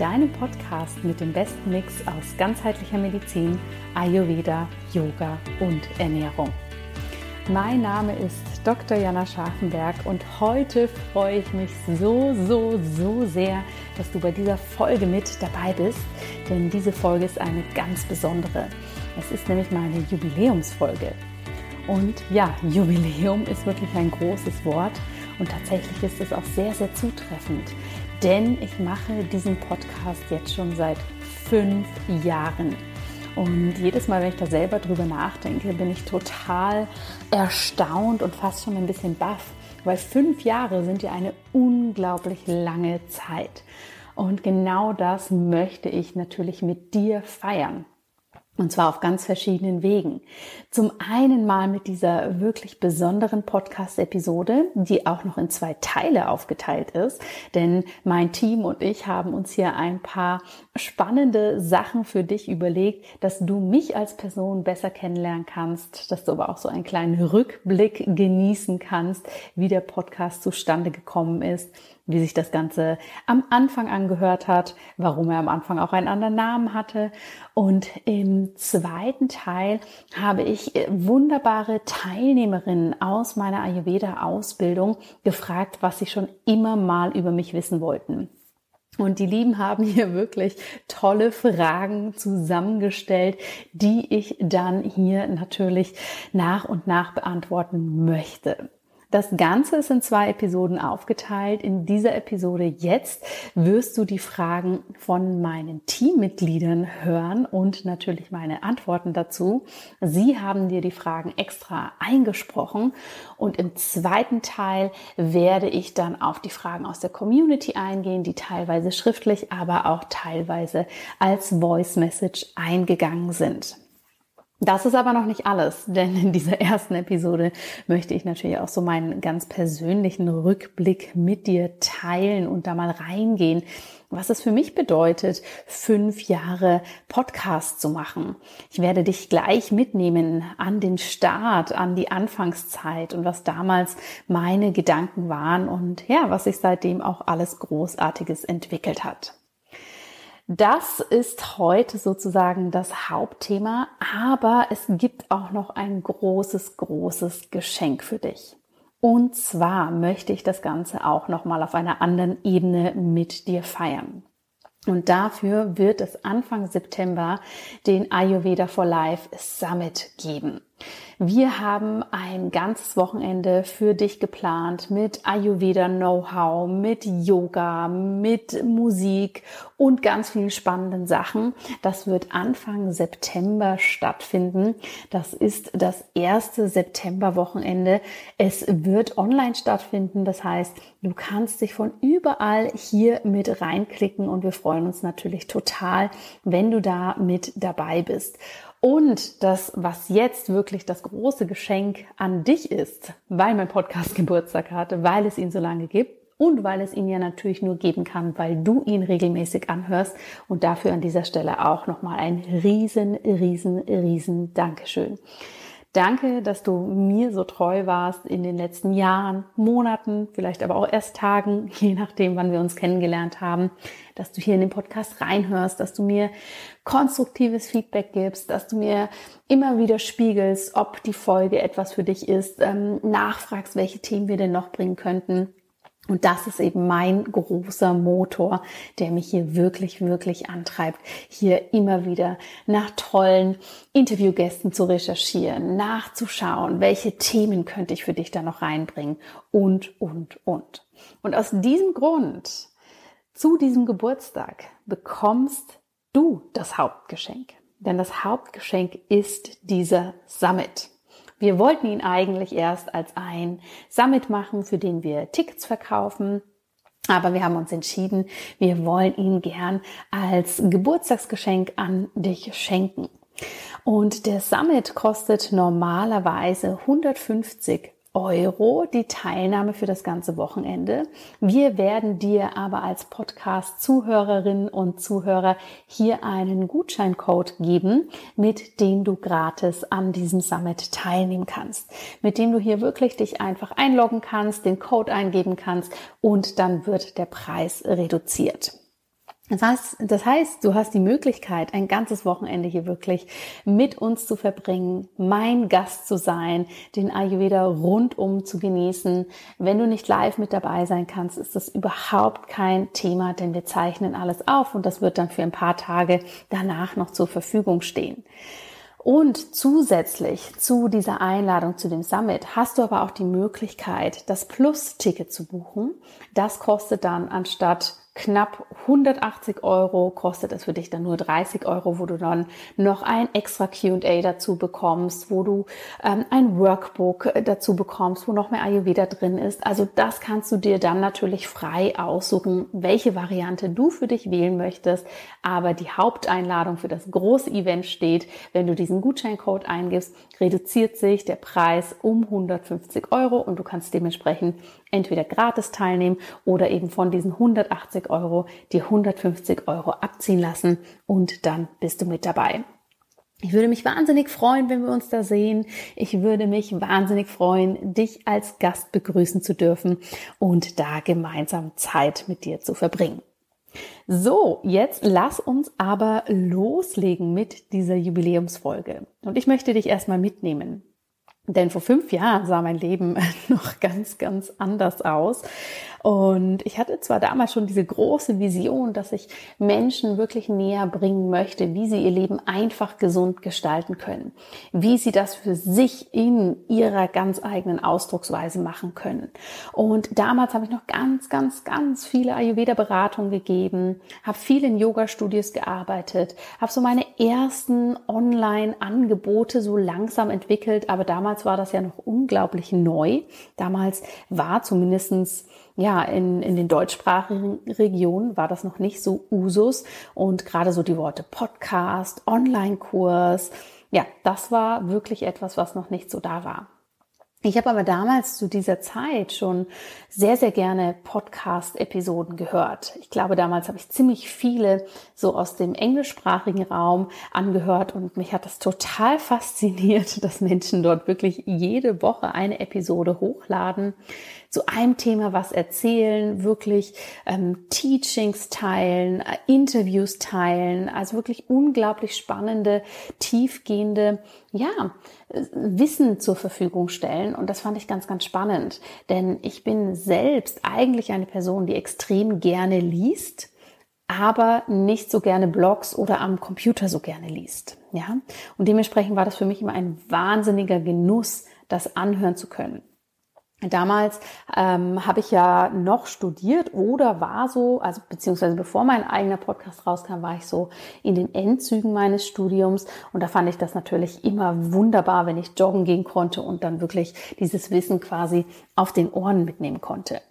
deinem Podcast mit dem besten Mix aus ganzheitlicher Medizin, Ayurveda, Yoga und Ernährung. Mein Name ist Dr. Jana Scharfenberg und heute freue ich mich so, so, so sehr, dass du bei dieser Folge mit dabei bist, denn diese Folge ist eine ganz besondere. Es ist nämlich meine Jubiläumsfolge. Und ja, Jubiläum ist wirklich ein großes Wort und tatsächlich ist es auch sehr, sehr zutreffend, denn ich mache diesen Podcast jetzt schon seit fünf Jahren. Und jedes Mal, wenn ich da selber drüber nachdenke, bin ich total erstaunt und fast schon ein bisschen baff, weil fünf Jahre sind ja eine unglaublich lange Zeit. Und genau das möchte ich natürlich mit dir feiern. Und zwar auf ganz verschiedenen Wegen. Zum einen mal mit dieser wirklich besonderen Podcast-Episode, die auch noch in zwei Teile aufgeteilt ist. Denn mein Team und ich haben uns hier ein paar spannende Sachen für dich überlegt, dass du mich als Person besser kennenlernen kannst, dass du aber auch so einen kleinen Rückblick genießen kannst, wie der Podcast zustande gekommen ist wie sich das Ganze am Anfang angehört hat, warum er am Anfang auch einen anderen Namen hatte. Und im zweiten Teil habe ich äh, wunderbare Teilnehmerinnen aus meiner Ayurveda-Ausbildung gefragt, was sie schon immer mal über mich wissen wollten. Und die Lieben haben hier wirklich tolle Fragen zusammengestellt, die ich dann hier natürlich nach und nach beantworten möchte. Das Ganze ist in zwei Episoden aufgeteilt. In dieser Episode jetzt wirst du die Fragen von meinen Teammitgliedern hören und natürlich meine Antworten dazu. Sie haben dir die Fragen extra eingesprochen und im zweiten Teil werde ich dann auf die Fragen aus der Community eingehen, die teilweise schriftlich, aber auch teilweise als Voice Message eingegangen sind. Das ist aber noch nicht alles, denn in dieser ersten Episode möchte ich natürlich auch so meinen ganz persönlichen Rückblick mit dir teilen und da mal reingehen, was es für mich bedeutet, fünf Jahre Podcast zu machen. Ich werde dich gleich mitnehmen an den Start, an die Anfangszeit und was damals meine Gedanken waren und ja, was sich seitdem auch alles Großartiges entwickelt hat. Das ist heute sozusagen das Hauptthema, aber es gibt auch noch ein großes, großes Geschenk für dich. Und zwar möchte ich das Ganze auch noch mal auf einer anderen Ebene mit dir feiern. Und dafür wird es Anfang September den Ayurveda for Life Summit geben. Wir haben ein ganzes Wochenende für dich geplant mit Ayurveda Know-how, mit Yoga, mit Musik und ganz vielen spannenden Sachen. Das wird Anfang September stattfinden. Das ist das erste September-Wochenende. Es wird online stattfinden. Das heißt, du kannst dich von überall hier mit reinklicken und wir freuen uns natürlich total, wenn du da mit dabei bist. Und das, was jetzt wirklich das große Geschenk an dich ist, weil mein Podcast Geburtstag hatte, weil es ihn so lange gibt und weil es ihn ja natürlich nur geben kann, weil du ihn regelmäßig anhörst. Und dafür an dieser Stelle auch nochmal ein riesen, riesen, riesen Dankeschön. Danke, dass du mir so treu warst in den letzten Jahren, Monaten, vielleicht aber auch erst Tagen, je nachdem, wann wir uns kennengelernt haben, dass du hier in den Podcast reinhörst, dass du mir konstruktives Feedback gibst, dass du mir immer wieder spiegelst, ob die Folge etwas für dich ist, ähm, nachfragst, welche Themen wir denn noch bringen könnten. Und das ist eben mein großer Motor, der mich hier wirklich, wirklich antreibt, hier immer wieder nach tollen Interviewgästen zu recherchieren, nachzuschauen, welche Themen könnte ich für dich da noch reinbringen und, und, und. Und aus diesem Grund, zu diesem Geburtstag, bekommst du das Hauptgeschenk. Denn das Hauptgeschenk ist dieser Summit. Wir wollten ihn eigentlich erst als ein Summit machen, für den wir Tickets verkaufen. Aber wir haben uns entschieden, wir wollen ihn gern als Geburtstagsgeschenk an dich schenken. Und der Summit kostet normalerweise 150 Euro die Teilnahme für das ganze Wochenende. Wir werden dir aber als Podcast-Zuhörerinnen und Zuhörer hier einen Gutscheincode geben, mit dem du gratis an diesem Summit teilnehmen kannst. Mit dem du hier wirklich dich einfach einloggen kannst, den Code eingeben kannst und dann wird der Preis reduziert. Das heißt, das heißt, du hast die Möglichkeit, ein ganzes Wochenende hier wirklich mit uns zu verbringen, mein Gast zu sein, den Ayurveda rundum zu genießen. Wenn du nicht live mit dabei sein kannst, ist das überhaupt kein Thema, denn wir zeichnen alles auf und das wird dann für ein paar Tage danach noch zur Verfügung stehen. Und zusätzlich zu dieser Einladung zu dem Summit hast du aber auch die Möglichkeit, das Plus-Ticket zu buchen. Das kostet dann anstatt knapp 180 Euro kostet es für dich dann nur 30 Euro, wo du dann noch ein extra Q&A dazu bekommst, wo du ähm, ein Workbook äh, dazu bekommst, wo noch mehr Ayurveda drin ist. Also das kannst du dir dann natürlich frei aussuchen, welche Variante du für dich wählen möchtest. Aber die Haupteinladung für das große Event steht, wenn du diesen Gutscheincode eingibst, reduziert sich der Preis um 150 Euro und du kannst dementsprechend entweder gratis teilnehmen oder eben von diesen 180 Euro die 150 Euro abziehen lassen und dann bist du mit dabei. Ich würde mich wahnsinnig freuen, wenn wir uns da sehen. Ich würde mich wahnsinnig freuen, dich als Gast begrüßen zu dürfen und da gemeinsam Zeit mit dir zu verbringen. So, jetzt lass uns aber loslegen mit dieser Jubiläumsfolge. Und ich möchte dich erstmal mitnehmen. Denn vor fünf Jahren sah mein Leben noch ganz, ganz anders aus. Und ich hatte zwar damals schon diese große Vision, dass ich Menschen wirklich näher bringen möchte, wie sie ihr Leben einfach gesund gestalten können, wie sie das für sich in ihrer ganz eigenen Ausdrucksweise machen können. Und damals habe ich noch ganz, ganz, ganz viele Ayurveda-Beratungen gegeben, habe viel in Yoga-Studios gearbeitet, habe so meine ersten Online-Angebote so langsam entwickelt, aber damals war das ja noch unglaublich neu. Damals war zumindestens ja, in, in den deutschsprachigen Regionen war das noch nicht so Usus und gerade so die Worte Podcast, Online-Kurs, ja, das war wirklich etwas, was noch nicht so da war. Ich habe aber damals zu dieser Zeit schon sehr, sehr gerne Podcast-Episoden gehört. Ich glaube, damals habe ich ziemlich viele so aus dem englischsprachigen Raum angehört und mich hat das total fasziniert, dass Menschen dort wirklich jede Woche eine Episode hochladen, zu einem Thema was erzählen, wirklich ähm, Teachings teilen, äh, Interviews teilen, also wirklich unglaublich spannende, tiefgehende, ja, äh, Wissen zur Verfügung stellen. Und das fand ich ganz, ganz spannend. Denn ich bin selbst eigentlich eine Person, die extrem gerne liest, aber nicht so gerne Blogs oder am Computer so gerne liest. Ja, und dementsprechend war das für mich immer ein wahnsinniger Genuss, das anhören zu können. Damals ähm, habe ich ja noch studiert oder war so, also beziehungsweise bevor mein eigener Podcast rauskam, war ich so in den Endzügen meines Studiums und da fand ich das natürlich immer wunderbar, wenn ich joggen gehen konnte und dann wirklich dieses Wissen quasi auf den Ohren mitnehmen konnte.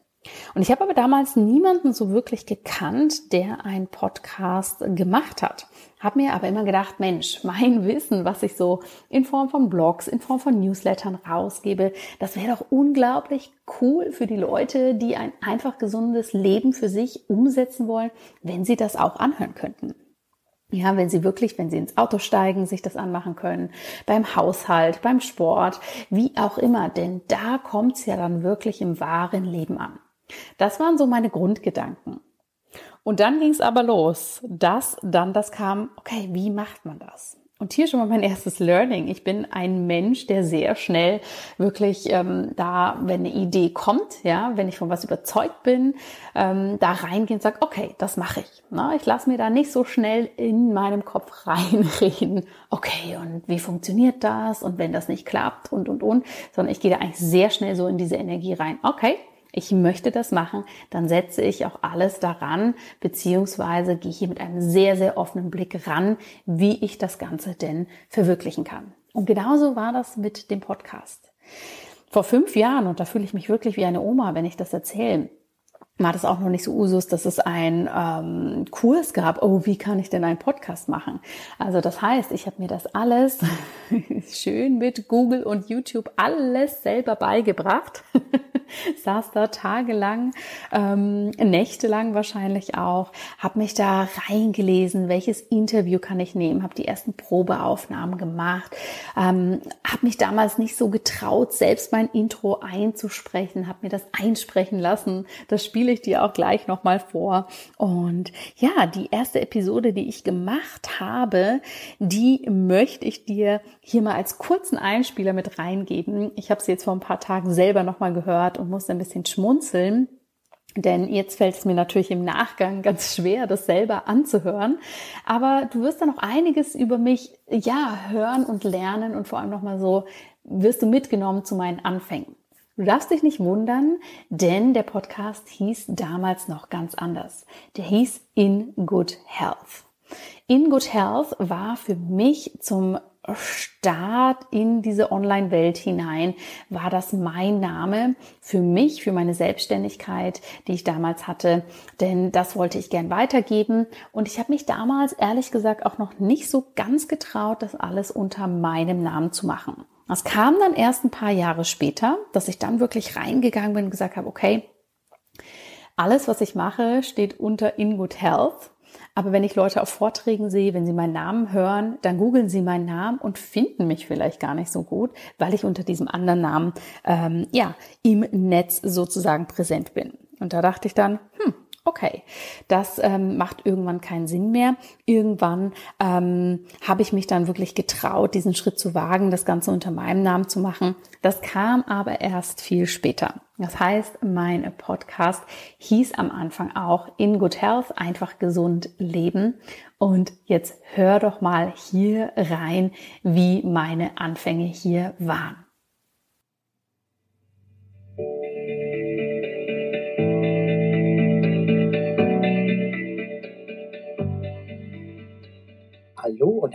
Und ich habe aber damals niemanden so wirklich gekannt, der einen Podcast gemacht hat. Habe mir aber immer gedacht, Mensch, mein Wissen, was ich so in Form von Blogs, in Form von Newslettern rausgebe, das wäre doch unglaublich cool für die Leute, die ein einfach gesundes Leben für sich umsetzen wollen, wenn sie das auch anhören könnten. Ja, wenn Sie wirklich, wenn Sie ins Auto steigen, sich das anmachen können, beim Haushalt, beim Sport, wie auch immer, denn da kommt es ja dann wirklich im wahren Leben an. Das waren so meine Grundgedanken. Und dann ging es aber los, dass dann das kam, okay, wie macht man das? Und hier schon mal mein erstes Learning. Ich bin ein Mensch, der sehr schnell wirklich ähm, da, wenn eine Idee kommt, ja, wenn ich von was überzeugt bin, ähm, da reingehe und sage, okay, das mache ich. Na, ich lasse mir da nicht so schnell in meinem Kopf reinreden, okay, und wie funktioniert das? Und wenn das nicht klappt und und und, sondern ich gehe da eigentlich sehr schnell so in diese Energie rein. Okay, ich möchte das machen, dann setze ich auch alles daran, beziehungsweise gehe hier mit einem sehr, sehr offenen Blick ran, wie ich das Ganze denn verwirklichen kann. Und genauso war das mit dem Podcast. Vor fünf Jahren, und da fühle ich mich wirklich wie eine Oma, wenn ich das erzähle, war das auch noch nicht so Usus, dass es einen ähm, Kurs gab. Oh, wie kann ich denn einen Podcast machen? Also das heißt, ich habe mir das alles schön mit Google und YouTube alles selber beigebracht. Saß da tagelang, ähm, nächtelang wahrscheinlich auch, habe mich da reingelesen, welches Interview kann ich nehmen, habe die ersten Probeaufnahmen gemacht, ähm, habe mich damals nicht so getraut, selbst mein Intro einzusprechen, habe mir das einsprechen lassen. Das Spiel spiele ich dir auch gleich nochmal vor. Und ja, die erste Episode, die ich gemacht habe, die möchte ich dir hier mal als kurzen Einspieler mit reingeben. Ich habe sie jetzt vor ein paar Tagen selber nochmal gehört und musste ein bisschen schmunzeln. Denn jetzt fällt es mir natürlich im Nachgang ganz schwer, das selber anzuhören. Aber du wirst dann noch einiges über mich, ja, hören und lernen und vor allem nochmal so wirst du mitgenommen zu meinen Anfängen. Du darfst dich nicht wundern, denn der Podcast hieß damals noch ganz anders. Der hieß In Good Health. In Good Health war für mich zum Start in diese Online-Welt hinein, war das mein Name für mich, für meine Selbstständigkeit, die ich damals hatte. Denn das wollte ich gern weitergeben. Und ich habe mich damals ehrlich gesagt auch noch nicht so ganz getraut, das alles unter meinem Namen zu machen. Das kam dann erst ein paar Jahre später, dass ich dann wirklich reingegangen bin und gesagt habe, okay, alles, was ich mache, steht unter In Good Health. Aber wenn ich Leute auf Vorträgen sehe, wenn sie meinen Namen hören, dann googeln sie meinen Namen und finden mich vielleicht gar nicht so gut, weil ich unter diesem anderen Namen ähm, ja im Netz sozusagen präsent bin. Und da dachte ich dann, hm, okay, das ähm, macht irgendwann keinen Sinn mehr. Irgendwann ähm, habe ich mich dann wirklich getraut, diesen Schritt zu wagen, das Ganze unter meinem Namen zu machen. Das kam aber erst viel später. Das heißt, mein Podcast hieß am Anfang auch In Good Health, einfach gesund leben. Und jetzt hör doch mal hier rein, wie meine Anfänge hier waren.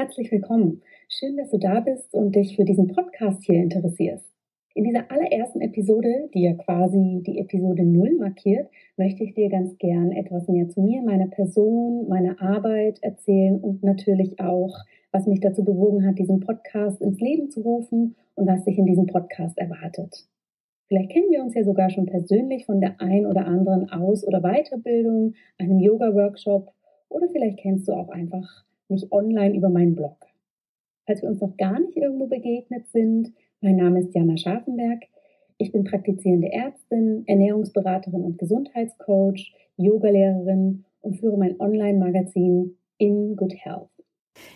Herzlich willkommen. Schön, dass du da bist und dich für diesen Podcast hier interessierst. In dieser allerersten Episode, die ja quasi die Episode 0 markiert, möchte ich dir ganz gern etwas mehr zu mir, meiner Person, meiner Arbeit erzählen und natürlich auch, was mich dazu bewogen hat, diesen Podcast ins Leben zu rufen und was sich in diesem Podcast erwartet. Vielleicht kennen wir uns ja sogar schon persönlich von der ein oder anderen Aus- oder Weiterbildung, einem Yoga-Workshop oder vielleicht kennst du auch einfach mich online über meinen Blog. Falls wir uns noch gar nicht irgendwo begegnet sind, mein Name ist Jana Scharfenberg. Ich bin praktizierende Ärztin, Ernährungsberaterin und Gesundheitscoach, Yogalehrerin und führe mein Online-Magazin In Good Health.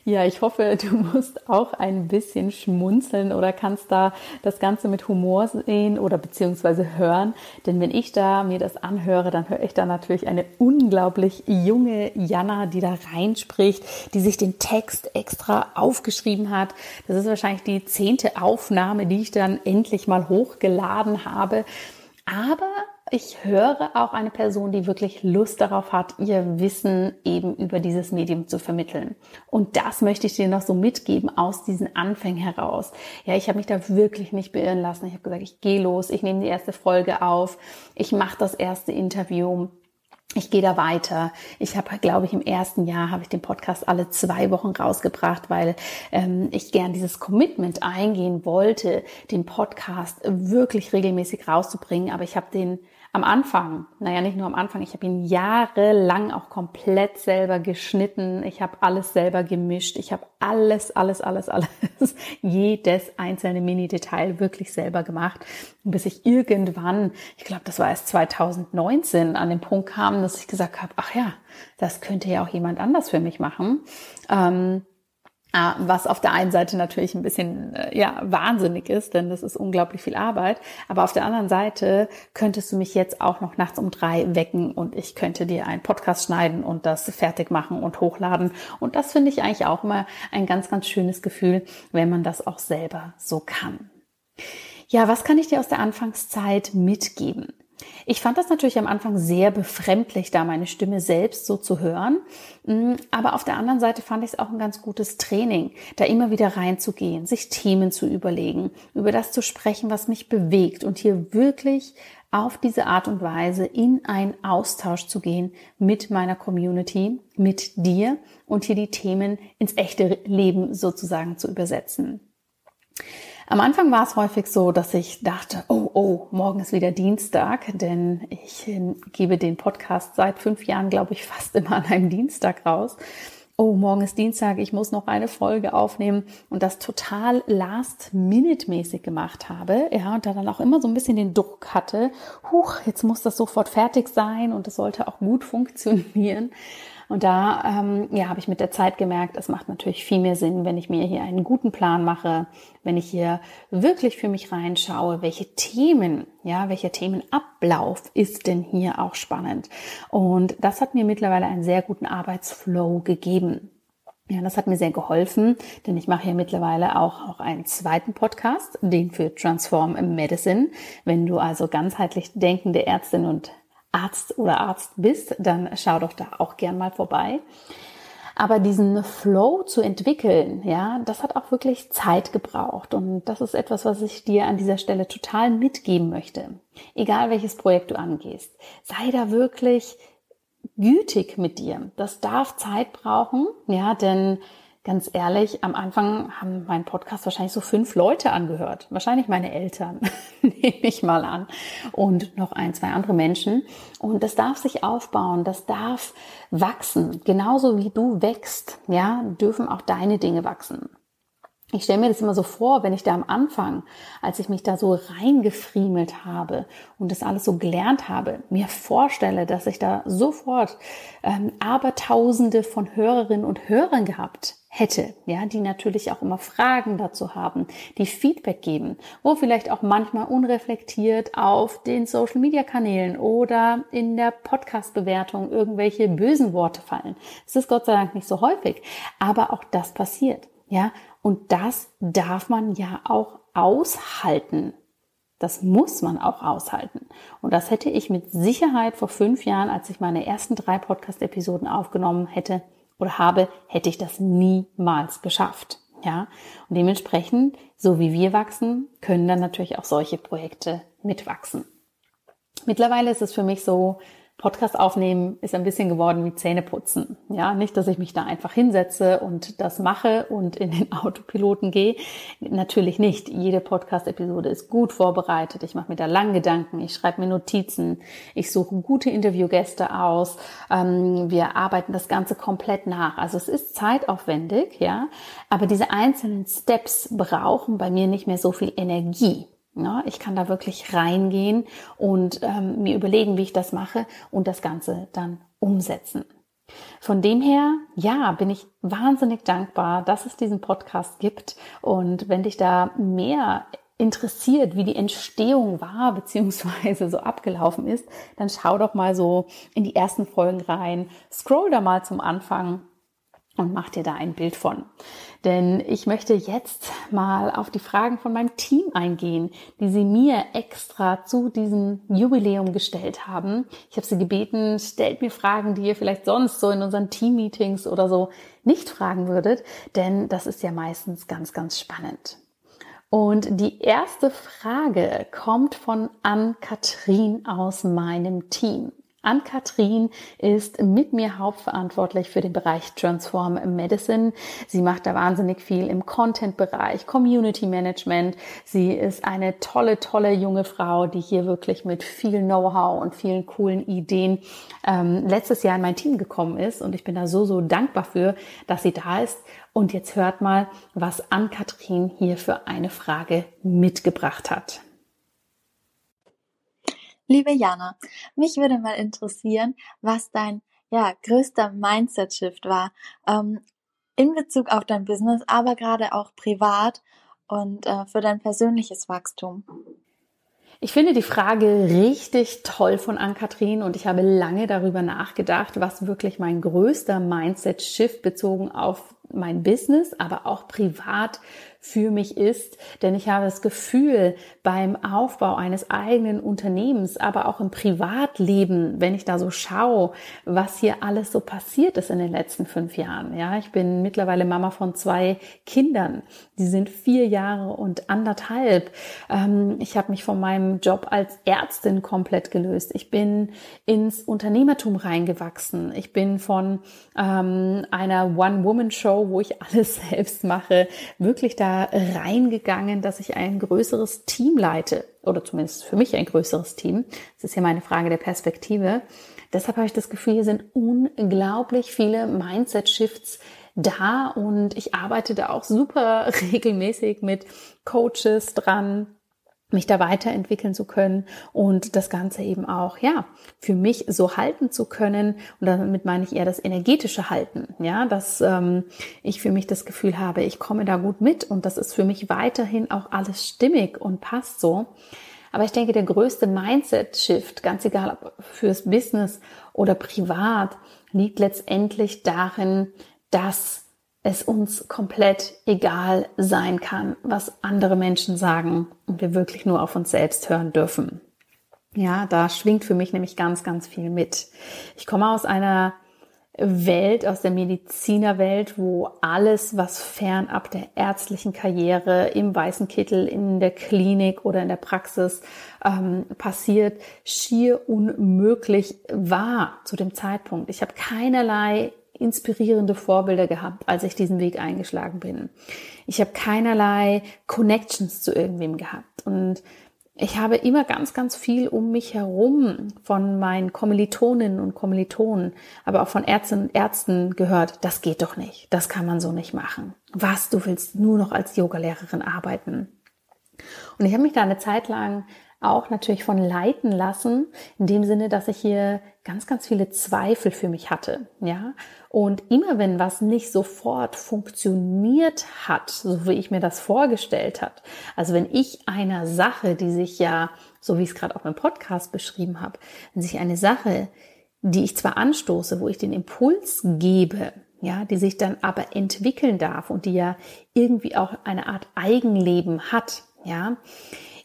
Ja, ich hoffe, du musst auch ein bisschen schmunzeln oder kannst da das Ganze mit Humor sehen oder beziehungsweise hören. Denn wenn ich da mir das anhöre, dann höre ich da natürlich eine unglaublich junge Jana, die da reinspricht, die sich den Text extra aufgeschrieben hat. Das ist wahrscheinlich die zehnte Aufnahme, die ich dann endlich mal hochgeladen habe. Aber ich höre auch eine Person, die wirklich Lust darauf hat, ihr Wissen eben über dieses Medium zu vermitteln. Und das möchte ich dir noch so mitgeben aus diesen Anfängen heraus. Ja, ich habe mich da wirklich nicht beirren lassen. Ich habe gesagt, ich gehe los, ich nehme die erste Folge auf, ich mache das erste Interview ich gehe da weiter. Ich habe, glaube ich, im ersten Jahr habe ich den Podcast alle zwei Wochen rausgebracht, weil ähm, ich gern dieses Commitment eingehen wollte, den Podcast wirklich regelmäßig rauszubringen. Aber ich habe den am Anfang, naja, nicht nur am Anfang, ich habe ihn jahrelang auch komplett selber geschnitten. Ich habe alles selber gemischt. Ich habe alles, alles, alles, alles, jedes einzelne Mini-Detail wirklich selber gemacht. Bis ich irgendwann, ich glaube, das war erst 2019, an den Punkt kam, dass ich gesagt habe, ach ja, das könnte ja auch jemand anders für mich machen. Ähm, was auf der einen Seite natürlich ein bisschen äh, ja wahnsinnig ist, denn das ist unglaublich viel Arbeit. Aber auf der anderen Seite könntest du mich jetzt auch noch nachts um drei wecken und ich könnte dir einen Podcast schneiden und das fertig machen und hochladen. Und das finde ich eigentlich auch immer ein ganz, ganz schönes Gefühl, wenn man das auch selber so kann. Ja, was kann ich dir aus der Anfangszeit mitgeben? Ich fand das natürlich am Anfang sehr befremdlich, da meine Stimme selbst so zu hören. Mm, aber auf der anderen Seite fand ich es auch ein ganz gutes Training, da immer wieder reinzugehen, sich Themen zu überlegen, über das zu sprechen, was mich bewegt und hier wirklich auf diese Art und Weise in einen Austausch zu gehen mit meiner Community, mit dir und hier die Themen ins echte Leben sozusagen zu übersetzen. Am Anfang war es häufig so, dass ich dachte, oh, oh, morgen ist wieder Dienstag, denn ich gebe den Podcast seit fünf Jahren, glaube ich, fast immer an einem Dienstag raus. Oh, morgen ist Dienstag, ich muss noch eine Folge aufnehmen und das total last-minute-mäßig gemacht habe. Ja, und da dann auch immer so ein bisschen den Druck hatte, huch, jetzt muss das sofort fertig sein und es sollte auch gut funktionieren. Und da ähm, ja, habe ich mit der Zeit gemerkt, es macht natürlich viel mehr Sinn, wenn ich mir hier einen guten Plan mache, wenn ich hier wirklich für mich reinschaue, welche Themen, ja, welcher Themenablauf ist denn hier auch spannend. Und das hat mir mittlerweile einen sehr guten Arbeitsflow gegeben. Ja, das hat mir sehr geholfen, denn ich mache hier mittlerweile auch noch einen zweiten Podcast, den für Transform Medicine. Wenn du also ganzheitlich denkende Ärztin und Arzt oder Arzt bist, dann schau doch da auch gern mal vorbei. Aber diesen Flow zu entwickeln, ja, das hat auch wirklich Zeit gebraucht. Und das ist etwas, was ich dir an dieser Stelle total mitgeben möchte. Egal welches Projekt du angehst, sei da wirklich gütig mit dir. Das darf Zeit brauchen, ja, denn ganz ehrlich, am Anfang haben meinen Podcast wahrscheinlich so fünf Leute angehört. Wahrscheinlich meine Eltern, nehme ich mal an. Und noch ein, zwei andere Menschen. Und das darf sich aufbauen, das darf wachsen. Genauso wie du wächst, ja, dürfen auch deine Dinge wachsen ich stelle mir das immer so vor, wenn ich da am Anfang, als ich mich da so reingefriemelt habe und das alles so gelernt habe, mir vorstelle, dass ich da sofort ähm, Abertausende von Hörerinnen und Hörern gehabt hätte, ja, die natürlich auch immer Fragen dazu haben, die Feedback geben, wo vielleicht auch manchmal unreflektiert auf den Social Media Kanälen oder in der Podcast Bewertung irgendwelche bösen Worte fallen. Es ist Gott sei Dank nicht so häufig, aber auch das passiert. Ja, und das darf man ja auch aushalten. Das muss man auch aushalten. Und das hätte ich mit Sicherheit vor fünf Jahren, als ich meine ersten drei Podcast-Episoden aufgenommen hätte oder habe, hätte ich das niemals geschafft. Ja, und dementsprechend, so wie wir wachsen, können dann natürlich auch solche Projekte mitwachsen. Mittlerweile ist es für mich so, Podcast aufnehmen ist ein bisschen geworden wie Zähne putzen. Ja, nicht, dass ich mich da einfach hinsetze und das mache und in den Autopiloten gehe. Natürlich nicht. Jede Podcast-Episode ist gut vorbereitet. Ich mache mir da lange Gedanken. Ich schreibe mir Notizen. Ich suche gute Interviewgäste aus. Ähm, wir arbeiten das Ganze komplett nach. Also es ist zeitaufwendig, ja. Aber diese einzelnen Steps brauchen bei mir nicht mehr so viel Energie. Ja, ich kann da wirklich reingehen und ähm, mir überlegen, wie ich das mache und das Ganze dann umsetzen. Von dem her, ja, bin ich wahnsinnig dankbar, dass es diesen Podcast gibt. Und wenn dich da mehr interessiert, wie die Entstehung war, beziehungsweise so abgelaufen ist, dann schau doch mal so in die ersten Folgen rein, scroll da mal zum Anfang und mach dir da ein Bild von. Denn ich möchte jetzt mal auf die Fragen von meinem Team eingehen, die sie mir extra zu diesem Jubiläum gestellt haben. Ich habe sie gebeten, stellt mir Fragen, die ihr vielleicht sonst so in unseren Team-Meetings oder so nicht fragen würdet, denn das ist ja meistens ganz, ganz spannend. Und die erste Frage kommt von Ann-Kathrin aus meinem Team. Ann-Kathrin ist mit mir hauptverantwortlich für den Bereich Transform Medicine. Sie macht da wahnsinnig viel im Content-Bereich, Community Management. Sie ist eine tolle, tolle junge Frau, die hier wirklich mit viel Know-how und vielen coolen Ideen ähm, letztes Jahr in mein Team gekommen ist. Und ich bin da so, so dankbar für, dass sie da ist. Und jetzt hört mal, was Ann-Kathrin hier für eine Frage mitgebracht hat. Liebe Jana, mich würde mal interessieren, was dein ja, größter Mindset-Shift war ähm, in Bezug auf dein Business, aber gerade auch privat und äh, für dein persönliches Wachstum. Ich finde die Frage richtig toll von Ann-Kathrin und ich habe lange darüber nachgedacht, was wirklich mein größter Mindset-Shift bezogen auf mein Business, aber auch privat für mich ist, denn ich habe das Gefühl, beim Aufbau eines eigenen Unternehmens, aber auch im Privatleben, wenn ich da so schaue, was hier alles so passiert ist in den letzten fünf Jahren. Ja, ich bin mittlerweile Mama von zwei Kindern. Die sind vier Jahre und anderthalb. Ähm, ich habe mich von meinem Job als Ärztin komplett gelöst. Ich bin ins Unternehmertum reingewachsen. Ich bin von ähm, einer One-Woman-Show, wo ich alles selbst mache, wirklich da reingegangen, dass ich ein größeres Team leite oder zumindest für mich ein größeres Team. Das ist ja meine Frage der Perspektive. Deshalb habe ich das Gefühl, hier sind unglaublich viele Mindset-Shifts da und ich arbeite da auch super regelmäßig mit Coaches dran, mich da weiterentwickeln zu können und das Ganze eben auch, ja, für mich so halten zu können. Und damit meine ich eher das energetische Halten, ja, dass ähm, ich für mich das Gefühl habe, ich komme da gut mit und das ist für mich weiterhin auch alles stimmig und passt so. Aber ich denke, der größte Mindset-Shift, ganz egal ob fürs Business oder privat, liegt letztendlich darin, dass es uns komplett egal sein kann, was andere Menschen sagen und wir wirklich nur auf uns selbst hören dürfen. Ja, da schwingt für mich nämlich ganz, ganz viel mit. Ich komme aus einer Welt, aus der Medizinerwelt, wo alles, was fernab der ärztlichen Karriere im weißen Kittel, in der Klinik oder in der Praxis ähm, passiert, schier unmöglich war zu dem Zeitpunkt. Ich habe keinerlei inspirierende Vorbilder gehabt, als ich diesen Weg eingeschlagen bin. Ich habe keinerlei Connections zu irgendwem gehabt und ich habe immer ganz, ganz viel um mich herum von meinen Kommilitoninnen und Kommilitonen, aber auch von Ärztinnen und Ärzten gehört, das geht doch nicht, das kann man so nicht machen. Was, du willst nur noch als Yogalehrerin arbeiten? Und ich habe mich da eine Zeit lang auch natürlich von leiten lassen, in dem Sinne, dass ich hier ganz, ganz viele Zweifel für mich hatte, ja. Und immer wenn was nicht sofort funktioniert hat, so wie ich mir das vorgestellt hat, also wenn ich einer Sache, die sich ja, so wie ich es gerade auch im Podcast beschrieben habe, wenn sich eine Sache, die ich zwar anstoße, wo ich den Impuls gebe, ja, die sich dann aber entwickeln darf und die ja irgendwie auch eine Art Eigenleben hat, ja,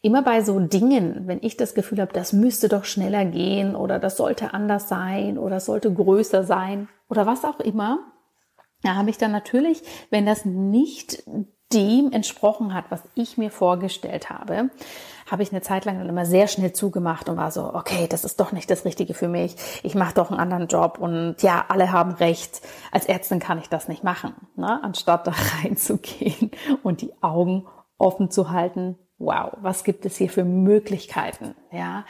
immer bei so Dingen, wenn ich das Gefühl habe, das müsste doch schneller gehen oder das sollte anders sein oder sollte größer sein oder was auch immer, da habe ich dann natürlich, wenn das nicht dem entsprochen hat, was ich mir vorgestellt habe, habe ich eine Zeit lang dann immer sehr schnell zugemacht und war so, okay, das ist doch nicht das Richtige für mich. Ich mache doch einen anderen Job und ja, alle haben recht. Als Ärztin kann ich das nicht machen, ne? anstatt da reinzugehen und die Augen offen zu halten wow, was gibt es hier für Möglichkeiten? Ja,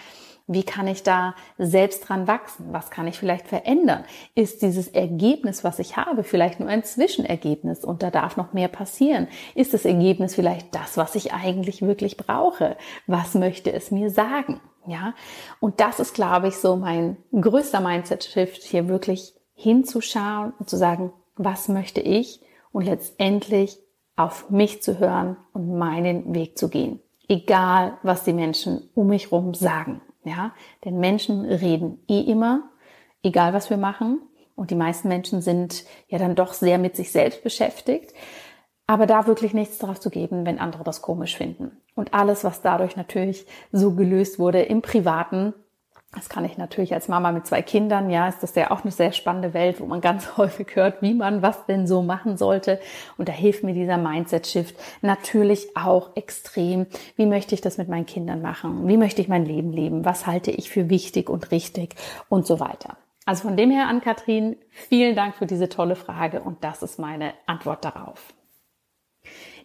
wie kann ich da selbst dran wachsen? Was kann ich vielleicht verändern? Ist dieses Ergebnis, was ich habe, vielleicht nur ein Zwischenergebnis und da darf noch mehr passieren? Ist das Ergebnis vielleicht das, was ich eigentlich wirklich brauche? Was möchte es mir sagen? Ja, und das ist, glaube ich, so mein größter Mindset-Shift hier wirklich hinzuschauen und zu sagen, was möchte ich und letztendlich auf mich zu hören und meinen Weg zu gehen. Egal, was die Menschen um mich herum sagen. Ja, denn Menschen reden eh immer, egal was wir machen. Und die meisten Menschen sind ja dann doch sehr mit sich selbst beschäftigt. Aber da wirklich nichts drauf zu geben, wenn andere das komisch finden. Und alles, was dadurch natürlich so gelöst wurde im Privaten, das kann ich natürlich als Mama mit zwei Kindern, ja, ist das ja auch eine sehr spannende Welt, wo man ganz häufig hört, wie man was denn so machen sollte. Und da hilft mir dieser Mindset-Shift natürlich auch extrem. Wie möchte ich das mit meinen Kindern machen? Wie möchte ich mein Leben leben? Was halte ich für wichtig und richtig und so weiter? Also von dem her an, Kathrin, vielen Dank für diese tolle Frage und das ist meine Antwort darauf.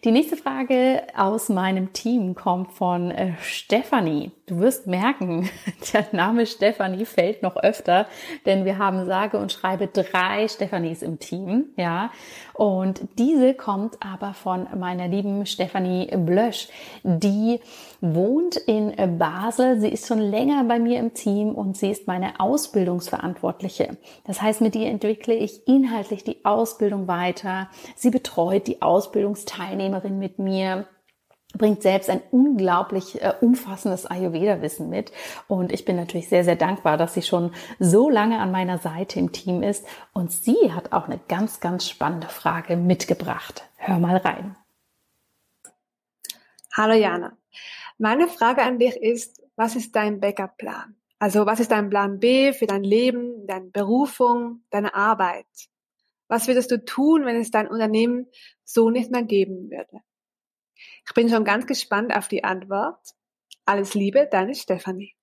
Die nächste Frage aus meinem Team kommt von äh, Stefanie. Du wirst merken, der Name Stefanie fällt noch öfter, denn wir haben sage und schreibe drei Stefanis im Team, ja. Und diese kommt aber von meiner lieben Stefanie Blösch, die wohnt in Basel. Sie ist schon länger bei mir im Team und sie ist meine Ausbildungsverantwortliche. Das heißt, mit ihr entwickle ich inhaltlich die Ausbildung weiter. Sie betreut die Ausbildungsteilnehmerin mit mir bringt selbst ein unglaublich äh, umfassendes Ayurveda-Wissen mit. Und ich bin natürlich sehr, sehr dankbar, dass sie schon so lange an meiner Seite im Team ist. Und sie hat auch eine ganz, ganz spannende Frage mitgebracht. Hör mal rein. Hallo Jana. Meine Frage an dich ist, was ist dein Backup-Plan? Also was ist dein Plan B für dein Leben, deine Berufung, deine Arbeit? Was würdest du tun, wenn es dein Unternehmen so nicht mehr geben würde? Ich bin schon ganz gespannt auf die Antwort. Alles Liebe, deine Stefanie.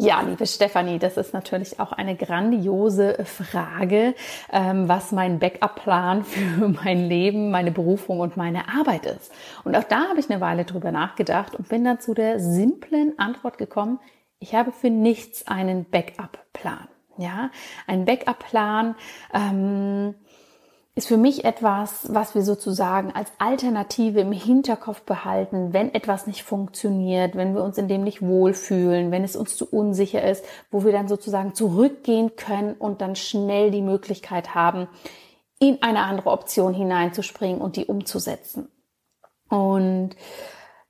Ja, liebe Stefanie, das ist natürlich auch eine grandiose Frage, ähm, was mein Backup-Plan für mein Leben, meine Berufung und meine Arbeit ist. Und auch da habe ich eine Weile drüber nachgedacht und bin dann zu der simplen Antwort gekommen, ich habe für nichts einen Backup-Plan. Ja, ein Backup-Plan ähm, ist für mich etwas, was wir sozusagen als Alternative im Hinterkopf behalten, wenn etwas nicht funktioniert, wenn wir uns in dem nicht wohlfühlen, wenn es uns zu unsicher ist, wo wir dann sozusagen zurückgehen können und dann schnell die Möglichkeit haben, in eine andere Option hineinzuspringen und die umzusetzen. Und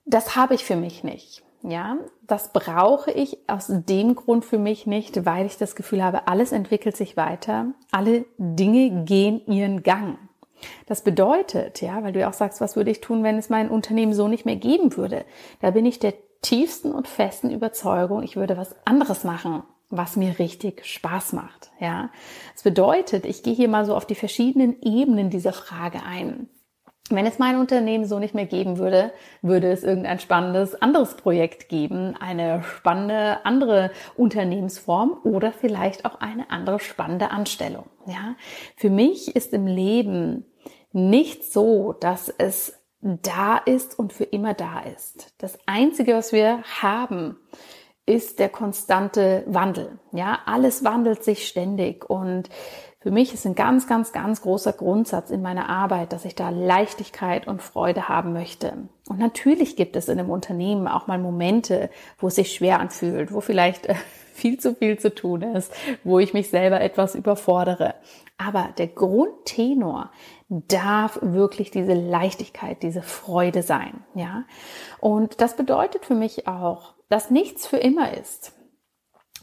das habe ich für mich nicht. Ja, das brauche ich aus dem Grund für mich nicht, weil ich das Gefühl habe, alles entwickelt sich weiter, alle Dinge gehen ihren Gang. Das bedeutet, ja, weil du ja auch sagst, was würde ich tun, wenn es mein Unternehmen so nicht mehr geben würde? Da bin ich der tiefsten und festen Überzeugung, ich würde was anderes machen, was mir richtig Spaß macht, ja. Das bedeutet, ich gehe hier mal so auf die verschiedenen Ebenen dieser Frage ein. Wenn es mein Unternehmen so nicht mehr geben würde, würde es irgendein spannendes anderes Projekt geben, eine spannende andere Unternehmensform oder vielleicht auch eine andere spannende Anstellung. Ja, für mich ist im Leben nicht so, dass es da ist und für immer da ist. Das einzige, was wir haben, ist der konstante Wandel. Ja, alles wandelt sich ständig und für mich ist ein ganz, ganz, ganz großer Grundsatz in meiner Arbeit, dass ich da Leichtigkeit und Freude haben möchte. Und natürlich gibt es in einem Unternehmen auch mal Momente, wo es sich schwer anfühlt, wo vielleicht äh, viel zu viel zu tun ist, wo ich mich selber etwas überfordere. Aber der Grundtenor darf wirklich diese Leichtigkeit, diese Freude sein, ja. Und das bedeutet für mich auch, dass nichts für immer ist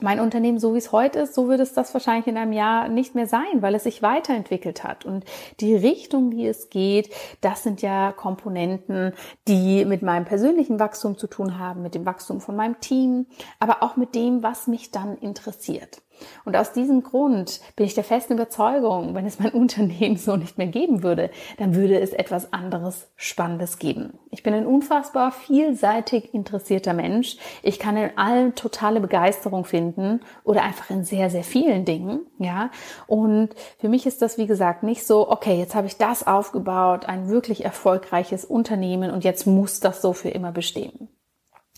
mein Unternehmen, so wie es heute ist, so wird es das wahrscheinlich in einem Jahr nicht mehr sein, weil es sich weiterentwickelt hat. Und die Richtung, die es geht, das sind ja Komponenten, die mit meinem persönlichen Wachstum zu tun haben, mit dem Wachstum von meinem Team, aber auch mit dem, was mich dann interessiert. Und aus diesem Grund bin ich der festen Überzeugung, wenn es mein Unternehmen so nicht mehr geben würde, dann würde es etwas anderes Spannendes geben. Ich bin ein unfassbar vielseitig interessierter Mensch. Ich kann in allen totale Begeisterung finden oder einfach in sehr, sehr vielen Dingen, ja. Und für mich ist das, wie gesagt, nicht so, okay, jetzt habe ich das aufgebaut, ein wirklich erfolgreiches Unternehmen und jetzt muss das so für immer bestehen.